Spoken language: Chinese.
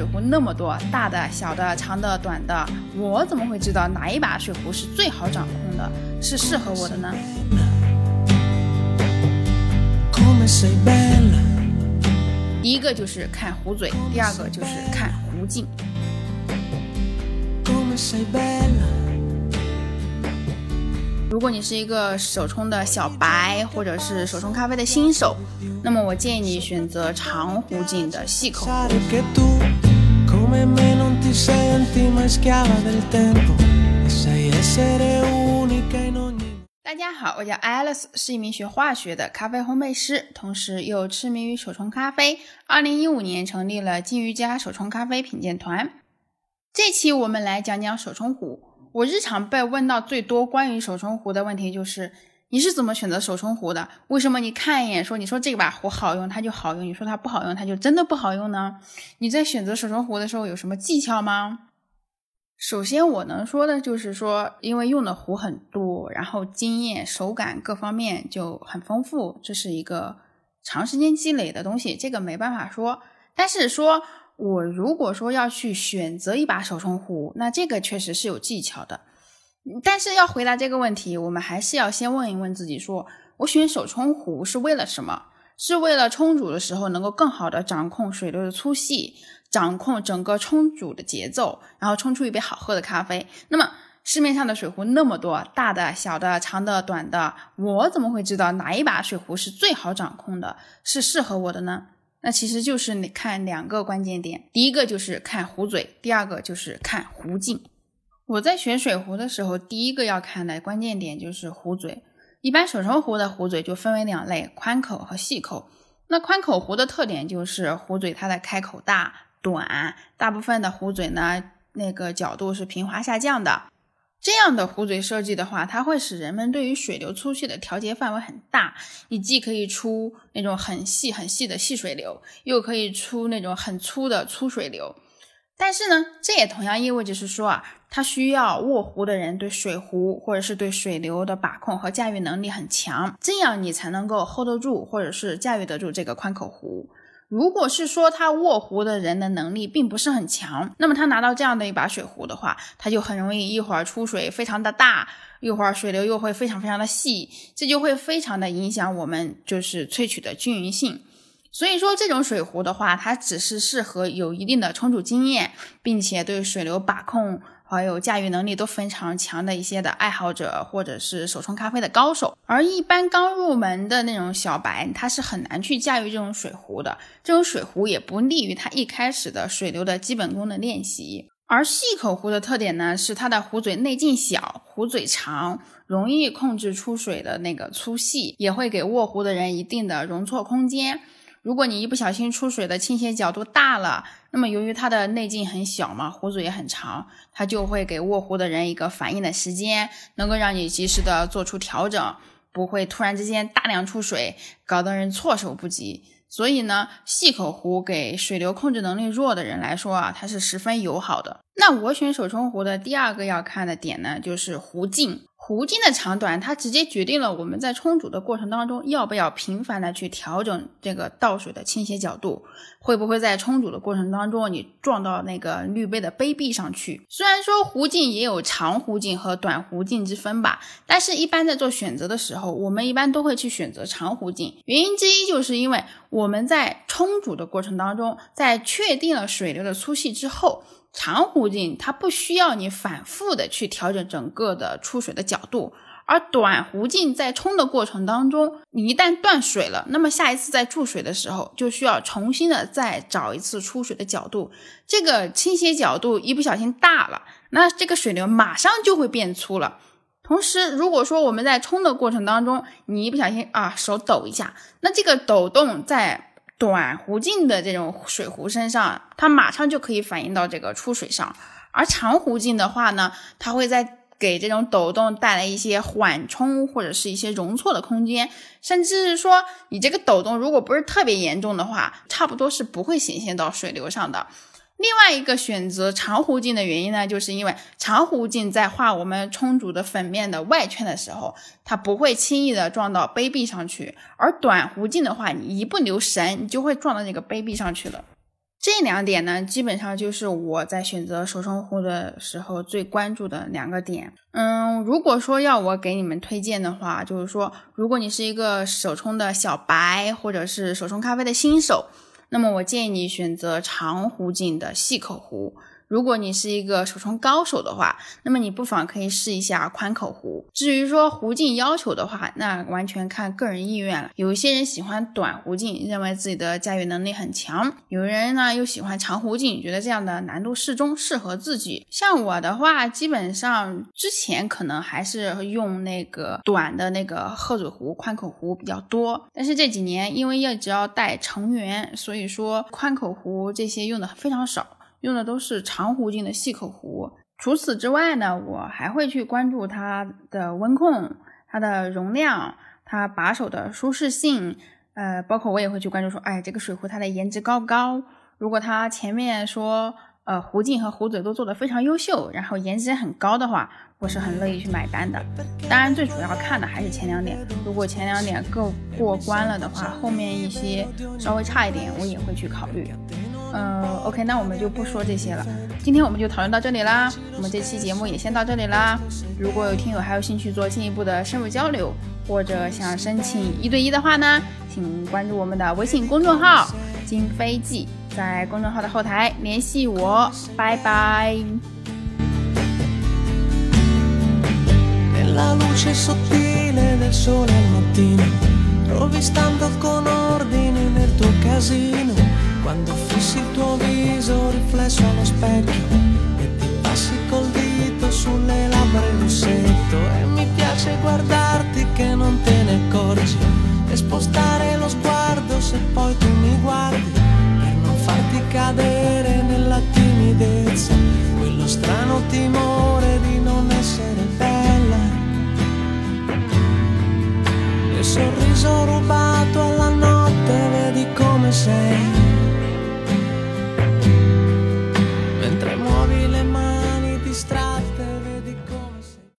水壶那么多，大的、小的、长的、短的，我怎么会知道哪一把水壶是最好掌控的，是适合我的呢？第一个就是看壶嘴，第二个就是看壶径。如果你是一个手冲的小白，或者是手冲咖啡的新手，那么我建议你选择长壶径的细口。大家好，我叫 Alice，是一名学化学的咖啡烘焙师，同时又痴迷于手冲咖啡。二零一五年成立了金鱼家手冲咖啡品鉴团。这期我们来讲讲手冲壶。我日常被问到最多关于手冲壶的问题就是：你是怎么选择手冲壶的？为什么你看一眼说你说这把壶好用，它就好用；你说它不好用，它就真的不好用呢？你在选择手冲壶的时候有什么技巧吗？首先我能说的就是说，因为用的壶很多，然后经验、手感各方面就很丰富，这是一个长时间积累的东西，这个没办法说。但是说。我如果说要去选择一把手冲壶，那这个确实是有技巧的。但是要回答这个问题，我们还是要先问一问自己：说我选手冲壶是为了什么？是为了冲煮的时候能够更好的掌控水流的粗细，掌控整个冲煮的节奏，然后冲出一杯好喝的咖啡。那么市面上的水壶那么多，大的、小的、长的、短的，我怎么会知道哪一把水壶是最好掌控的，是适合我的呢？那其实就是你看两个关键点，第一个就是看壶嘴，第二个就是看壶径。我在选水壶的时候，第一个要看的关键点就是壶嘴。一般手冲壶的壶嘴就分为两类，宽口和细口。那宽口壶的特点就是壶嘴它的开口大、短，大部分的壶嘴呢，那个角度是平滑下降的。这样的壶嘴设计的话，它会使人们对于水流粗细的调节范围很大。你既可以出那种很细很细的细水流，又可以出那种很粗的粗水流。但是呢，这也同样意味着是说啊，它需要握壶的人对水壶或者是对水流的把控和驾驭能力很强，这样你才能够 hold 得住或者是驾驭得住这个宽口壶。如果是说他握壶的人的能力并不是很强，那么他拿到这样的一把水壶的话，他就很容易一会儿出水非常的大，一会儿水流又会非常非常的细，这就会非常的影响我们就是萃取的均匀性。所以说这种水壶的话，它只是适合有一定的冲煮经验，并且对水流把控。还有驾驭能力都非常强的一些的爱好者，或者是手冲咖啡的高手，而一般刚入门的那种小白，他是很难去驾驭这种水壶的。这种水壶也不利于他一开始的水流的基本功的练习。而细口壶的特点呢，是它的壶嘴内径小，壶嘴长，容易控制出水的那个粗细，也会给握壶的人一定的容错空间。如果你一不小心出水的倾斜角度大了，那么由于它的内径很小嘛，壶嘴也很长，它就会给握壶的人一个反应的时间，能够让你及时的做出调整，不会突然之间大量出水，搞得人措手不及。所以呢，细口壶给水流控制能力弱的人来说啊，它是十分友好的。那我选手冲壶的第二个要看的点呢，就是壶径。壶径的长短，它直接决定了我们在冲煮的过程当中要不要频繁的去调整这个倒水的倾斜角度，会不会在冲煮的过程当中你撞到那个滤杯的杯壁上去。虽然说壶径也有长壶径和短壶径之分吧，但是一般在做选择的时候，我们一般都会去选择长壶径。原因之一就是因为我们在冲煮的过程当中，在确定了水流的粗细之后。长壶径它不需要你反复的去调整整个的出水的角度，而短壶径在冲的过程当中，你一旦断水了，那么下一次在注水的时候就需要重新的再找一次出水的角度，这个倾斜角度一不小心大了，那这个水流马上就会变粗了。同时，如果说我们在冲的过程当中，你一不小心啊手抖一下，那这个抖动在。短弧径的这种水壶身上，它马上就可以反映到这个出水上；而长弧径的话呢，它会在给这种抖动带来一些缓冲或者是一些容错的空间，甚至是说你这个抖动如果不是特别严重的话，差不多是不会显现到水流上的。另外一个选择长壶镜的原因呢，就是因为长壶镜在画我们冲煮的粉面的外圈的时候，它不会轻易的撞到杯壁上去；而短壶镜的话，你一不留神，你就会撞到那个杯壁上去了。这两点呢，基本上就是我在选择手冲壶的时候最关注的两个点。嗯，如果说要我给你们推荐的话，就是说，如果你是一个手冲的小白，或者是手冲咖啡的新手，那么我建议你选择长弧径的细口壶。如果你是一个手冲高手的话，那么你不妨可以试一下宽口壶。至于说壶径要求的话，那完全看个人意愿了。有一些人喜欢短壶径，认为自己的驾驭能力很强；有人呢又喜欢长壶径，觉得这样的难度适中，适合自己。像我的话，基本上之前可能还是用那个短的那个鹤嘴壶、宽口壶比较多，但是这几年因为一直要带成员，所以说宽口壶这些用的非常少。用的都是长壶径的细口壶。除此之外呢，我还会去关注它的温控、它的容量、它把手的舒适性。呃，包括我也会去关注说，哎，这个水壶它的颜值高不高？如果它前面说，呃，壶径和壶嘴都做得非常优秀，然后颜值很高的话，我是很乐意去买单的。当然，最主要看的还是前两点。如果前两点够过关了的话，后面一些稍微差一点，我也会去考虑。嗯，OK，那我们就不说这些了。今天我们就讨论到这里啦。我们这期节目也先到这里啦。如果有听友还有兴趣做进一步的深入交流，或者想申请一对一的话呢，请关注我们的微信公众号“金飞记”，在公众号的后台联系我。拜拜。Quando fissi il tuo viso riflesso allo specchio e ti passi col dito sulle labbra il rossetto e mi piace guardare